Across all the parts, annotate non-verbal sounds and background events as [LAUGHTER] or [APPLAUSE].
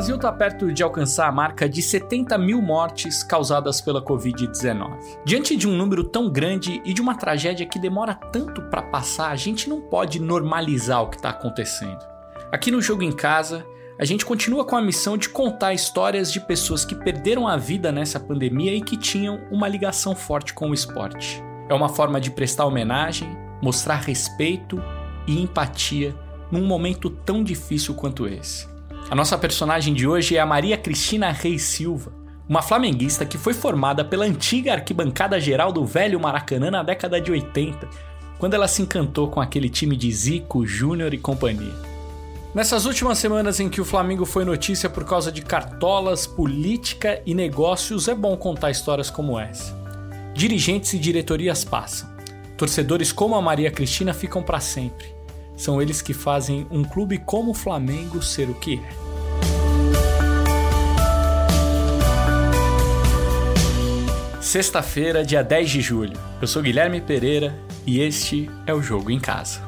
Brasil está perto de alcançar a marca de 70 mil mortes causadas pela Covid-19. Diante de um número tão grande e de uma tragédia que demora tanto para passar, a gente não pode normalizar o que está acontecendo. Aqui no Jogo em Casa, a gente continua com a missão de contar histórias de pessoas que perderam a vida nessa pandemia e que tinham uma ligação forte com o esporte. É uma forma de prestar homenagem, mostrar respeito e empatia num momento tão difícil quanto esse. A nossa personagem de hoje é a Maria Cristina Reis Silva, uma flamenguista que foi formada pela antiga arquibancada geral do velho Maracanã na década de 80, quando ela se encantou com aquele time de Zico, Júnior e companhia. Nessas últimas semanas em que o Flamengo foi notícia por causa de cartolas, política e negócios, é bom contar histórias como essa. Dirigentes e diretorias passam. Torcedores como a Maria Cristina ficam para sempre. São eles que fazem um clube como o Flamengo ser o que é. Sexta-feira, dia 10 de julho. Eu sou Guilherme Pereira e este é o Jogo em Casa.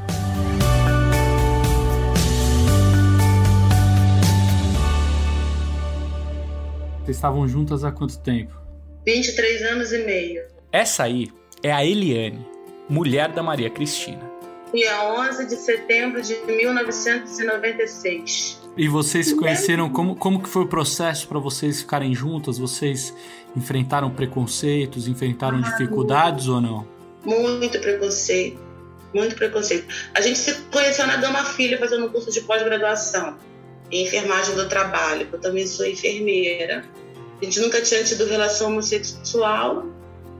Vocês estavam juntas há quanto tempo? 23 anos e meio. Essa aí é a Eliane, mulher da Maria Cristina dia 11 de setembro de 1996. E vocês se conheceram, como, como que foi o processo para vocês ficarem juntas? Vocês enfrentaram preconceitos, enfrentaram ah, dificuldades muito, ou não? Muito preconceito, muito preconceito. A gente se conheceu na Gama Filha fazendo um curso de pós-graduação em enfermagem do trabalho, eu também sou enfermeira. A gente nunca tinha tido relação homossexual,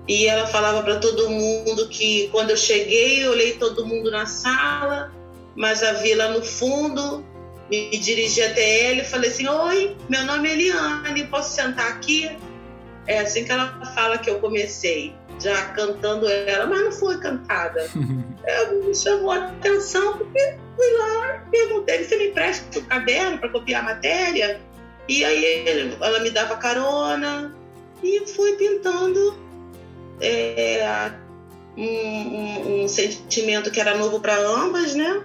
e ela falava para todo mundo que quando eu cheguei, eu olhei todo mundo na sala, mas a vi lá no fundo, me dirigi até ela e falei assim: Oi, meu nome é Eliane, posso sentar aqui? É assim que ela fala que eu comecei, já cantando ela, mas não foi cantada. [LAUGHS] é, me chamou a atenção porque fui lá, perguntei: Você me empresta o caderno para copiar a matéria? E aí ela me dava carona e fui pintando é, um, um, um, sentimento que era novo para ambas, né?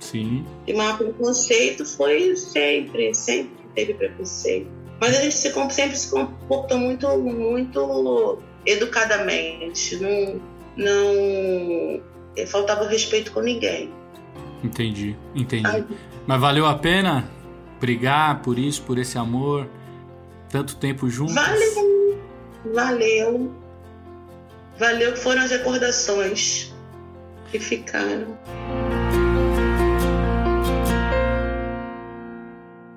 Sim. E mas preconceito foi sempre, sempre teve preconceito. Mas a gente se, sempre se comportou muito, muito educadamente. Não, não é, faltava respeito com ninguém. Entendi, entendi. Ai. Mas valeu a pena brigar por isso, por esse amor, tanto tempo juntos? Valeu, valeu. Valeu que foram as recordações que ficaram.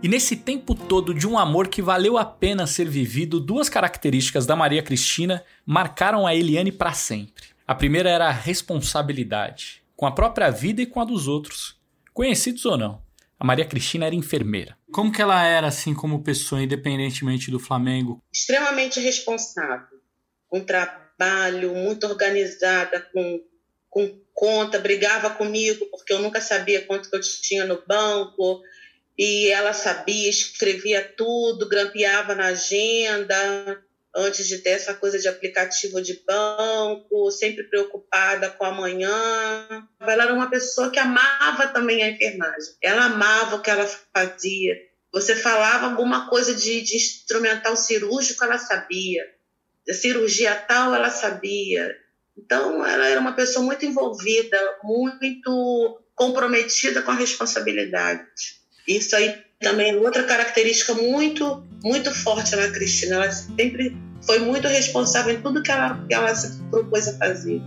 E nesse tempo todo de um amor que valeu a pena ser vivido, duas características da Maria Cristina marcaram a Eliane para sempre. A primeira era a responsabilidade, com a própria vida e com a dos outros, conhecidos ou não. A Maria Cristina era enfermeira. Como que ela era assim como pessoa, independentemente do Flamengo? Extremamente responsável, com trabalho trabalho, muito organizada, com, com conta, brigava comigo porque eu nunca sabia quanto que eu tinha no banco, e ela sabia, escrevia tudo, grampeava na agenda, antes de ter essa coisa de aplicativo de banco, sempre preocupada com amanhã. Ela era uma pessoa que amava também a enfermagem. Ela amava o que ela fazia. Você falava alguma coisa de, de instrumental cirúrgico, ela sabia cirurgia tal, ela sabia. Então, ela era uma pessoa muito envolvida, muito comprometida com a responsabilidade. Isso aí também é outra característica muito, muito forte na Cristina. Ela sempre foi muito responsável em tudo que ela, que ela se propôs a fazer.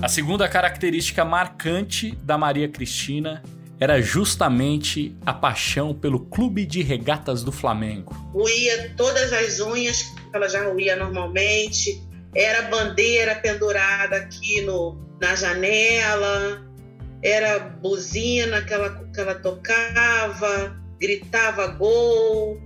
A segunda característica marcante da Maria Cristina era justamente a paixão pelo Clube de Regatas do Flamengo. Ruía todas as unhas que ela já ruía normalmente, era bandeira pendurada aqui no, na janela, era buzina que ela, que ela tocava, gritava gol.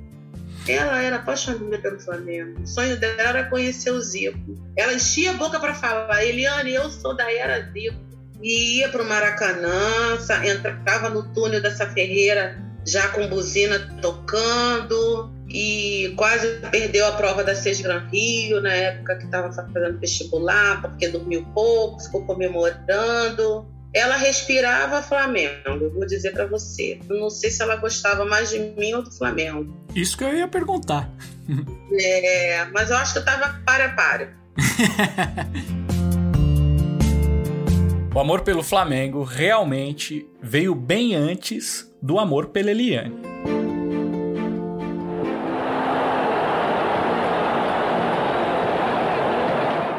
Ela era apaixonada pelo Flamengo. O sonho dela era conhecer o Zico. Ela enchia a boca para falar: Eliane, eu sou da era Zico e ia para o Maracanã, entrava no túnel dessa Ferreira já com buzina tocando e quase perdeu a prova da Seis Gran Rio na época que estava fazendo vestibular porque dormiu pouco, ficou comemorando. ela respirava Flamengo, vou dizer para você. Não sei se ela gostava mais de mim ou do Flamengo. Isso que eu ia perguntar. É, mas eu acho que eu tava para para. [LAUGHS] o amor pelo Flamengo realmente veio bem antes do amor pela Eliane.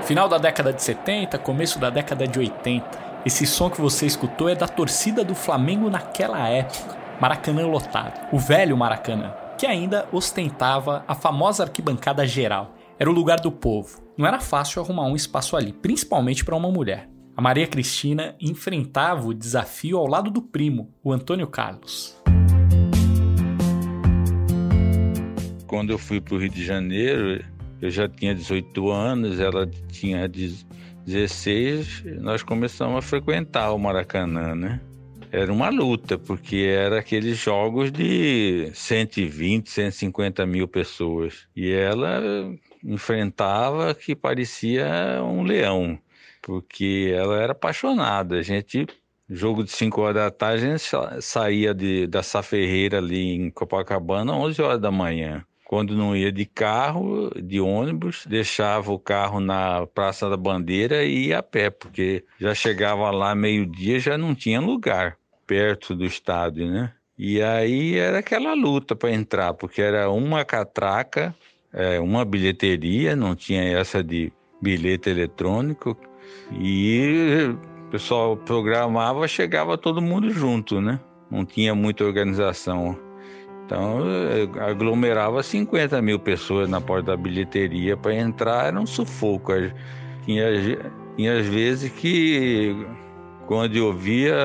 Final da década de 70, começo da década de 80. Esse som que você escutou é da torcida do Flamengo naquela época, Maracanã lotado. O velho Maracanã, que ainda ostentava a famosa arquibancada geral. Era o lugar do povo. Não era fácil arrumar um espaço ali, principalmente para uma mulher. A Maria Cristina enfrentava o desafio ao lado do primo, o Antônio Carlos. Quando eu fui para o Rio de Janeiro, eu já tinha 18 anos, ela tinha 16, nós começamos a frequentar o Maracanã, né? Era uma luta, porque era aqueles jogos de 120, 150 mil pessoas. E ela enfrentava que parecia um leão, porque ela era apaixonada. A gente, jogo de 5 horas da tarde, a gente saía de, da Saferreira ali em Copacabana 11 horas da manhã. Quando não ia de carro, de ônibus, deixava o carro na Praça da Bandeira e ia a pé, porque já chegava lá meio-dia, já não tinha lugar perto do estádio, né? E aí era aquela luta para entrar, porque era uma catraca, é, uma bilheteria, não tinha essa de bilhete eletrônico, e o pessoal programava, chegava todo mundo junto, né? Não tinha muita organização. Então, eh, aglomerava 50 mil pessoas na porta da bilheteria para entrar, era um sufoco. Tinha, tinha às vezes que, quando eu via,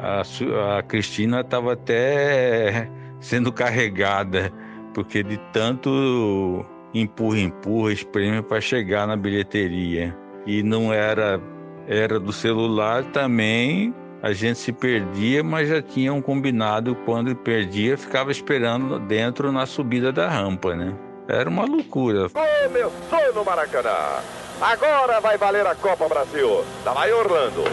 a, a Cristina estava até sendo carregada, porque de tanto empurra, empurra, espreme para chegar na bilheteria. E não era, era do celular também a gente se perdia, mas já tinha um combinado quando perdia, ficava esperando dentro na subida da rampa, né? Era uma loucura. Começou no Maracanã. Agora vai valer a Copa Brasil. Da tá Orlando.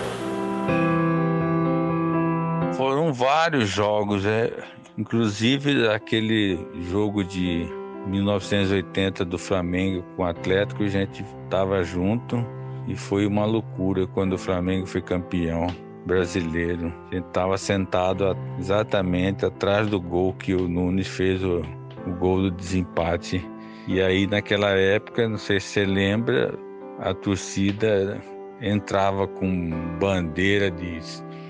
Foram vários jogos, é, inclusive aquele jogo de 1980 do Flamengo com o Atlético, a gente estava junto e foi uma loucura quando o Flamengo foi campeão brasileiro. A gente estava sentado exatamente atrás do gol que o Nunes fez o, o gol do desempate. E aí naquela época, não sei se você lembra, a torcida entrava com bandeira de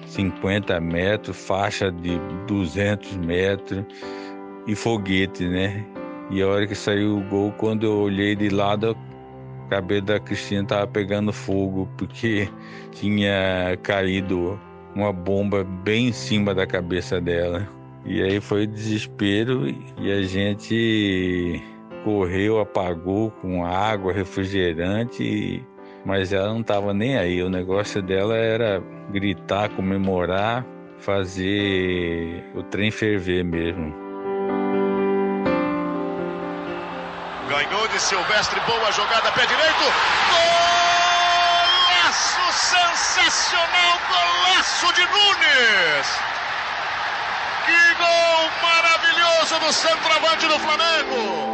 50 metros, faixa de 200 metros e foguete, né? E a hora que saiu o gol, quando eu olhei de lado, a cabeça da Cristina estava pegando fogo, porque tinha caído uma bomba bem em cima da cabeça dela. E aí foi desespero e a gente correu, apagou com água, refrigerante, mas ela não estava nem aí. O negócio dela era gritar, comemorar, fazer o trem ferver mesmo. Ganhou de Silvestre, boa jogada, pé direito. Gol! sensacional golaço de Nunes! Que gol maravilhoso do centroavante do Flamengo!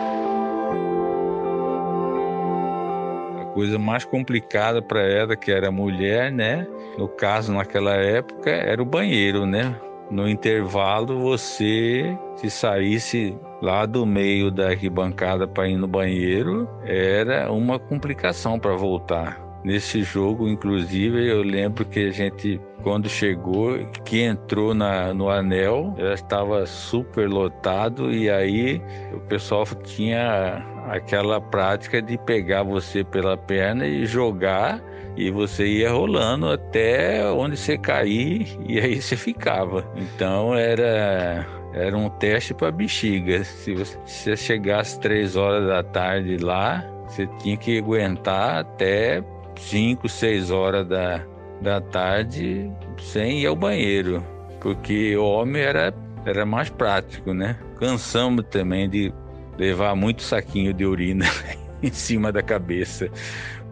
A coisa mais complicada para ela, que era mulher, né? No caso, naquela época, era o banheiro, né? No intervalo, você, se saísse lá do meio da arquibancada para ir no banheiro, era uma complicação para voltar. Nesse jogo, inclusive, eu lembro que a gente, quando chegou, que entrou na, no anel, já estava super lotado e aí o pessoal tinha aquela prática de pegar você pela perna e jogar e você ia rolando até onde você cair e aí você ficava. Então era era um teste para bexiga. Se você chegasse três horas da tarde lá, você tinha que aguentar até 5, 6 horas da, da tarde sem ir ao banheiro, porque o homem era, era mais prático, né? Cansamos também de levar muito saquinho de urina [LAUGHS] em cima da cabeça,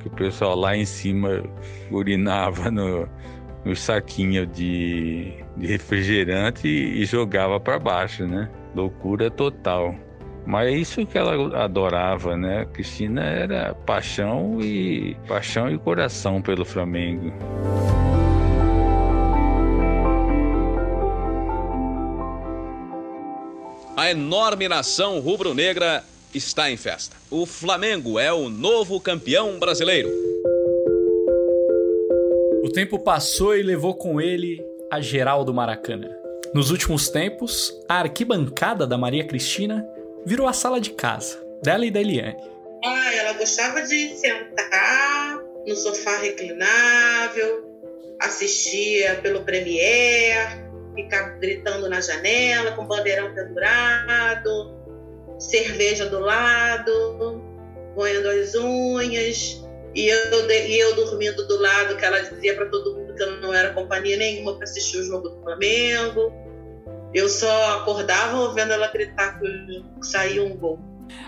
que o pessoal lá em cima urinava no, os saquinhos de, de refrigerante e, e jogava para baixo, né? Loucura total. Mas é isso que ela adorava, né? Cristina era paixão e paixão e coração pelo Flamengo. A enorme nação rubro-negra está em festa. O Flamengo é o novo campeão brasileiro. O tempo passou e levou com ele a geral do Maracanã. Nos últimos tempos, a arquibancada da Maria Cristina virou a sala de casa dela e da Eliane. Ah, ela gostava de sentar no sofá reclinável, assistia pelo Premiere, ficar gritando na janela com bandeirão pendurado, cerveja do lado, roendo as unhas, e eu, e eu dormindo do lado, que ela dizia para todo mundo que eu não era companhia nenhuma para assistir o jogo do Flamengo. Eu só acordava vendo ela gritar que saía um gol.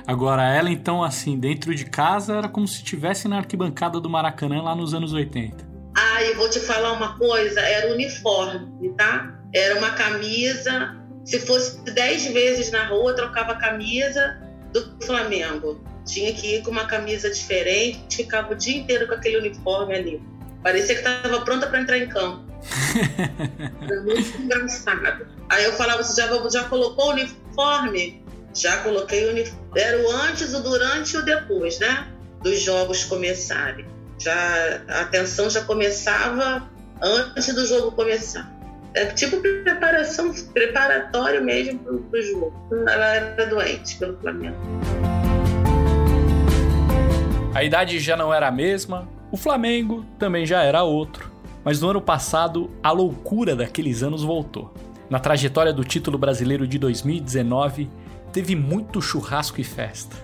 Agora, ela então, assim, dentro de casa, era como se estivesse na arquibancada do Maracanã lá nos anos 80. Ah, e vou te falar uma coisa: era uniforme, tá? Era uma camisa. Se fosse dez vezes na rua, trocava a camisa do Flamengo. Tinha que ir com uma camisa diferente, ficava o dia inteiro com aquele uniforme ali. Parecia que estava pronta para entrar em campo. [LAUGHS] Era muito engraçado. Aí eu falava, você já, já colocou o uniforme? Já coloquei o uniforme. Era o antes, o durante e o depois, né? Dos jogos começarem. Já, a tensão já começava antes do jogo começar. É tipo preparação, preparatório mesmo para o jogo. Ela era doente pelo Flamengo. A idade já não era a mesma, o Flamengo também já era outro. Mas no ano passado, a loucura daqueles anos voltou. Na trajetória do título brasileiro de 2019, teve muito churrasco e festa.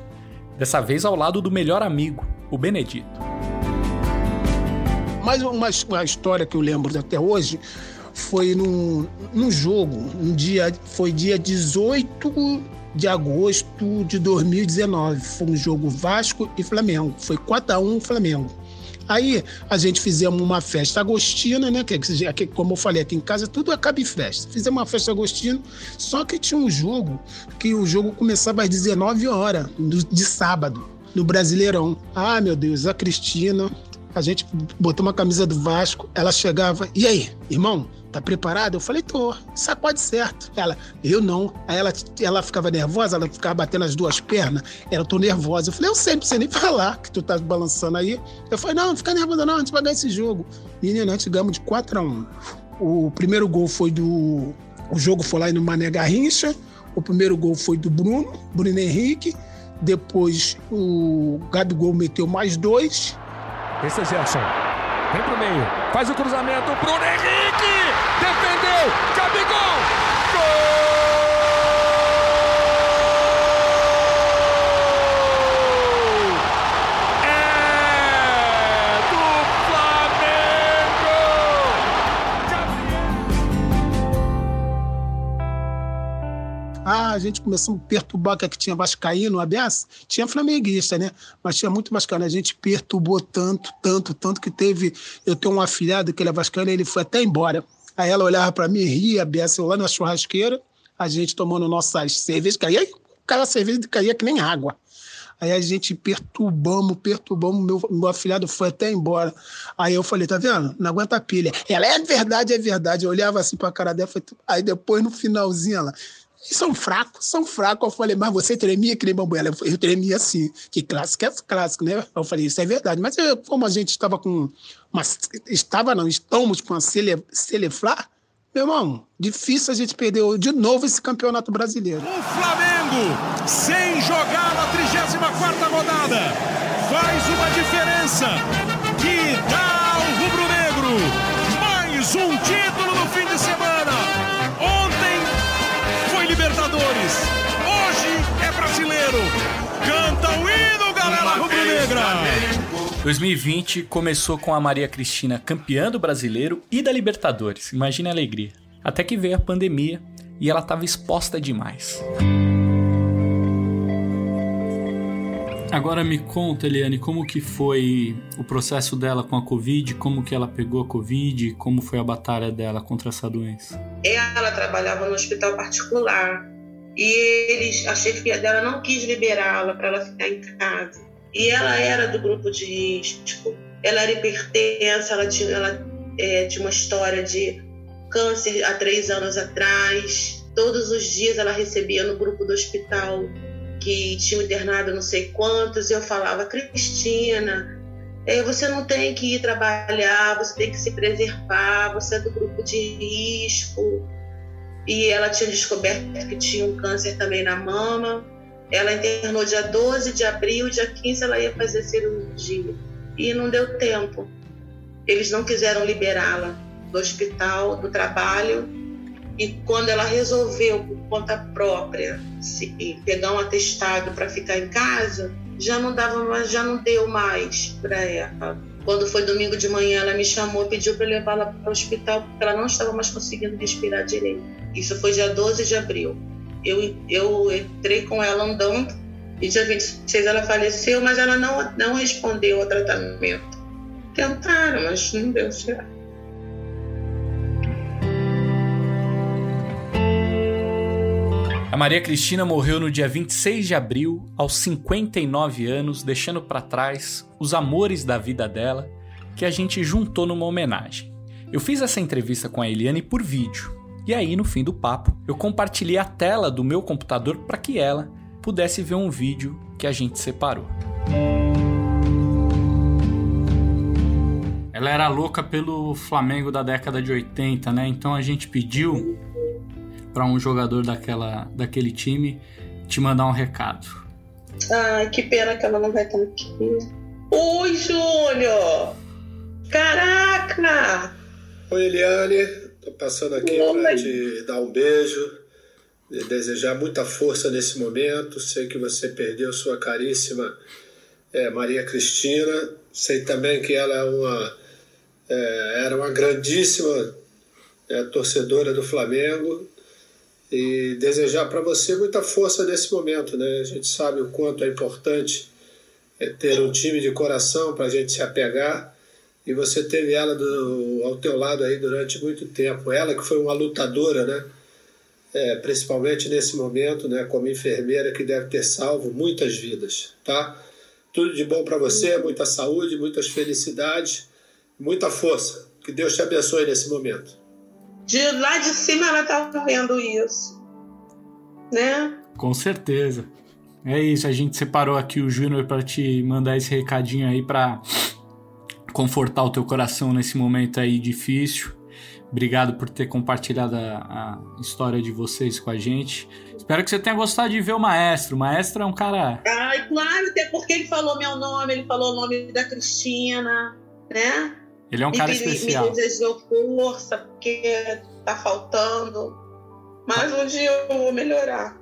Dessa vez ao lado do melhor amigo, o Benedito. Mais uma, uma história que eu lembro até hoje foi num, num jogo, um dia, foi dia 18 de agosto de 2019. Foi um jogo Vasco e Flamengo. Foi 4 a 1 Flamengo. Aí a gente fizemos uma festa agostina, né? Que, que, como eu falei aqui em casa, tudo acaba em festa. Fizemos uma festa agostina, só que tinha um jogo que o jogo começava às 19 horas de sábado, no Brasileirão. Ah, meu Deus, a Cristina, a gente botou uma camisa do Vasco, ela chegava, e aí, irmão, tá preparado? Eu falei, tô, sacode certo. Ela, eu não. Aí ela, ela ficava nervosa, ela ficava batendo as duas pernas. Ela, tô nervosa. Eu falei, eu sei, precisa nem [LAUGHS] falar que tu tá balançando aí. Eu falei, não, não fica nervosa não, a gente vai ganhar esse jogo. Menina, nós ganhamos de 4 a 1 O primeiro gol foi do... O jogo foi lá no Mané Garrincha. O primeiro gol foi do Bruno, Bruno Henrique. Depois o Gabigol meteu mais dois. Esse é Gerson. Vem pro meio. Faz o cruzamento. Bruno Henrique! Defendeu! Gabigol! Ah, a gente começou a perturbar que tinha Vascaíno, ABS, tinha flamenguista, né? Mas tinha muito Vascaíno. A gente perturbou tanto, tanto, tanto que teve. Eu tenho um afilhado que ele é Vascaíno, ele foi até embora. Aí ela olhava para mim, ria, ABS, eu lá na churrasqueira, a gente tomando nossas cervejas, caía, cada cerveja caía que nem água. Aí a gente perturbamos, perturbamos, meu, meu afilhado foi até embora. Aí eu falei, tá vendo? Não aguenta a pilha. Ela, é verdade, é verdade. Eu olhava assim pra cara dela, aí depois no finalzinho ela, são fracos, são fracos. Eu falei, mas você tremia que nem bambu? Ela, eu tremia assim, que clássico é clássico, né? Eu falei, isso é verdade. Mas eu, como a gente estava com uma, estava não, estamos com a Cele, meu irmão, difícil a gente perder de novo esse campeonato brasileiro. O Flamengo, sem jogar na 34ª rodada, faz uma diferença que dá ao rubro-negro mais um título Hoje é brasileiro. Canta o hino, galera rubro-negra! 2020 começou com a Maria Cristina campeã do brasileiro e da Libertadores. Imagine a alegria. Até que veio a pandemia e ela estava exposta demais. Agora me conta, Eliane, como que foi o processo dela com a Covid, como que ela pegou a Covid, como foi a batalha dela contra essa doença? Ela trabalhava no hospital particular e eles, a chefia dela não quis liberá-la para ela ficar em casa. E ela era do grupo de risco, ela era hipertensa, ela tinha, ela, é, tinha uma história de câncer há três anos atrás. Todos os dias ela recebia no grupo do hospital que tinha internado não sei quantos, e eu falava, Cristina, é, você não tem que ir trabalhar, você tem que se preservar, você é do grupo de risco. E ela tinha descoberto que tinha um câncer também na mama. Ela internou dia 12 de abril, dia 15 ela ia fazer cirurgia. E não deu tempo. Eles não quiseram liberá-la do hospital, do trabalho, e quando ela resolveu, por conta própria, pegar um atestado para ficar em casa, já não dava já não deu mais para ela. Quando foi domingo de manhã, ela me chamou, pediu para levá-la para o hospital porque ela não estava mais conseguindo respirar direito. Isso foi dia 12 de abril. Eu, eu entrei com ela andando e dia 26 ela faleceu, mas ela não, não respondeu ao tratamento. Tentaram, mas não deu certo. Maria Cristina morreu no dia 26 de abril, aos 59 anos, deixando para trás os amores da vida dela, que a gente juntou numa homenagem. Eu fiz essa entrevista com a Eliane por vídeo, e aí no fim do papo eu compartilhei a tela do meu computador para que ela pudesse ver um vídeo que a gente separou. Ela era louca pelo Flamengo da década de 80, né? Então a gente pediu para um jogador daquela, daquele time te mandar um recado. Ai, que pena que ela não vai estar aqui. Oi, Júnior! Caraca! Oi, Eliane. Tô passando aqui para te dar um beijo e desejar muita força nesse momento. Sei que você perdeu sua caríssima é, Maria Cristina. Sei também que ela é uma, é, era uma grandíssima é, torcedora do Flamengo e desejar para você muita força nesse momento, né? A gente sabe o quanto é importante é ter um time de coração para a gente se apegar e você teve ela do, ao teu lado aí durante muito tempo. Ela que foi uma lutadora, né? É, principalmente nesse momento, né? Como enfermeira que deve ter salvo muitas vidas, tá? Tudo de bom para você, muita saúde, muitas felicidades, muita força. Que Deus te abençoe nesse momento de lá de cima ela tá vendo isso, né? Com certeza. É isso, a gente separou aqui o Júnior para te mandar esse recadinho aí para confortar o teu coração nesse momento aí difícil. Obrigado por ter compartilhado a, a, história de vocês com a gente. Espero que você tenha gostado de ver o maestro. O maestro é um cara. Ai, claro, até porque ele falou meu nome, ele falou o nome da Cristina, né? Ele é um cara especial. Me desejou força, porque tá faltando. Mas um dia eu vou melhorar.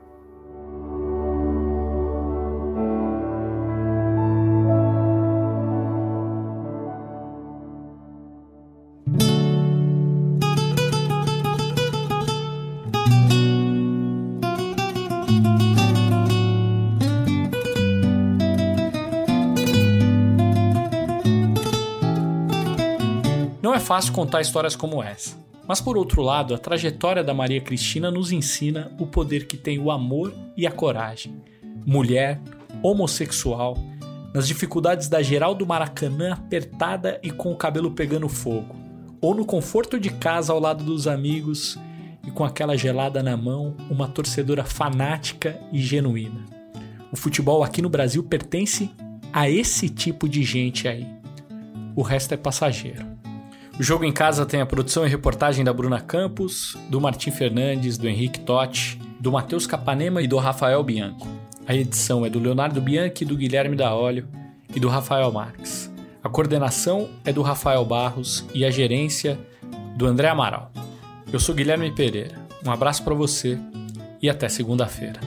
Fácil contar histórias como essa. Mas por outro lado, a trajetória da Maria Cristina nos ensina o poder que tem o amor e a coragem. Mulher, homossexual, nas dificuldades da geral do Maracanã apertada e com o cabelo pegando fogo, ou no conforto de casa ao lado dos amigos e com aquela gelada na mão, uma torcedora fanática e genuína. O futebol aqui no Brasil pertence a esse tipo de gente aí. O resto é passageiro. O Jogo em Casa tem a produção e reportagem da Bruna Campos, do Martim Fernandes, do Henrique Totti, do Matheus Capanema e do Rafael Bianco. A edição é do Leonardo Bianchi, do Guilherme da Olho e do Rafael Marques. A coordenação é do Rafael Barros e a gerência do André Amaral. Eu sou Guilherme Pereira. Um abraço para você e até segunda-feira.